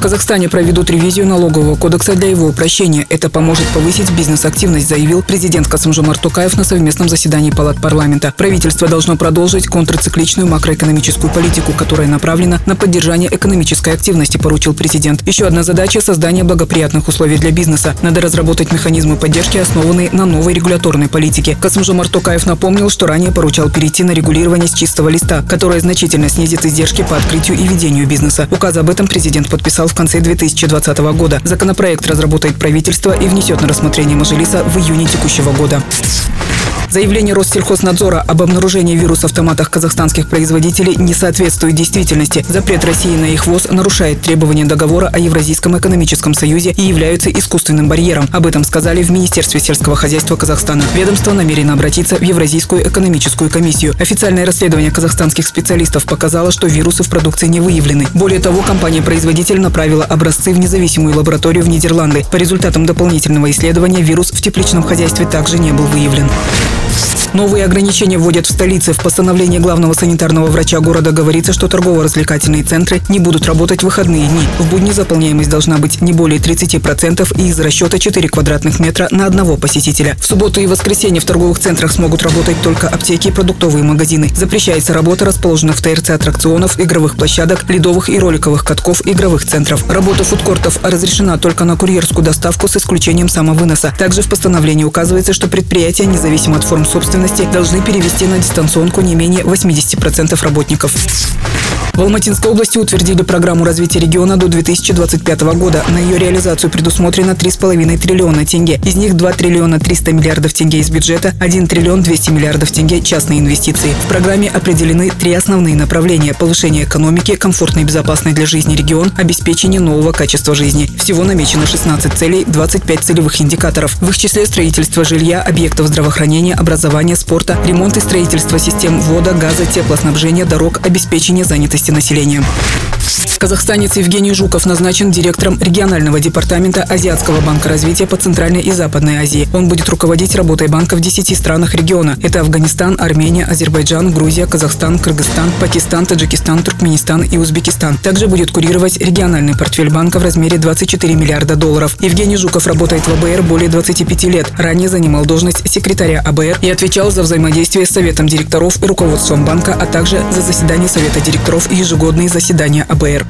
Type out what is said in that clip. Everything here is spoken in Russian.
В Казахстане проведут ревизию налогового кодекса для его упрощения. Это поможет повысить бизнес-активность, заявил президент Касымжомар Тукаев на совместном заседании Палат парламента. Правительство должно продолжить контрцикличную макроэкономическую политику, которая направлена на поддержание экономической активности, поручил президент. Еще одна задача – создание благоприятных условий для бизнеса. Надо разработать механизмы поддержки, основанные на новой регуляторной политике. Касымжомар Тукаев напомнил, что ранее поручал перейти на регулирование с чистого листа, которое значительно снизит издержки по открытию и ведению бизнеса. Указ об этом президент подписал в конце 2020 года. Законопроект разработает правительство и внесет на рассмотрение Мажилиса в июне текущего года. Заявление Россельхознадзора об обнаружении вируса в томатах казахстанских производителей не соответствует действительности. Запрет России на их ввоз нарушает требования договора о Евразийском экономическом союзе и является искусственным барьером. Об этом сказали в Министерстве сельского хозяйства Казахстана. Ведомство намерено обратиться в Евразийскую экономическую комиссию. Официальное расследование казахстанских специалистов показало, что вирусы в продукции не выявлены. Более того, компания-производитель направила образцы в независимую лабораторию в Нидерланды. По результатам дополнительного исследования вирус в тепличном хозяйстве также не был выявлен. Новые ограничения вводят в столице. В постановлении главного санитарного врача города говорится, что торгово-развлекательные центры не будут работать в выходные дни. В будни заполняемость должна быть не более 30% и из расчета 4 квадратных метра на одного посетителя. В субботу и воскресенье в торговых центрах смогут работать только аптеки и продуктовые магазины. Запрещается работа расположенных в ТРЦ аттракционов, игровых площадок, ледовых и роликовых катков, игровых центров. Работа фудкортов разрешена только на курьерскую доставку с исключением самовыноса. Также в постановлении указывается, что предприятия, независимо от форм собственности, должны перевести на дистанционку не менее 80% работников. В Алматинской области утвердили программу развития региона до 2025 года. На ее реализацию предусмотрено 3,5 триллиона тенге. Из них 2 триллиона 300 миллиардов тенге из бюджета, 1 триллион 200 миллиардов тенге частные инвестиции. В программе определены три основные направления – повышение экономики, комфортный и безопасный для жизни регион, обеспечение нового качества жизни. Всего намечено 16 целей, 25 целевых индикаторов. В их числе строительство жилья, объектов здравоохранения, образования, спорта, ремонт и строительство систем вода, газа, теплоснабжения, дорог, обеспечение занятости населения. Казахстанец Евгений Жуков назначен директором регионального департамента Азиатского банка развития по Центральной и Западной Азии. Он будет руководить работой банка в 10 странах региона. Это Афганистан, Армения, Азербайджан, Грузия, Казахстан, Кыргызстан, Пакистан, Таджикистан, Туркменистан и Узбекистан. Также будет курировать региональный портфель банка в размере 24 миллиарда долларов. Евгений Жуков работает в АБР более 25 лет. Ранее занимал должность секретаря АБР и отвечал за взаимодействие с Советом директоров и руководством банка, а также за заседание Совета директоров и ежегодные заседания АБР.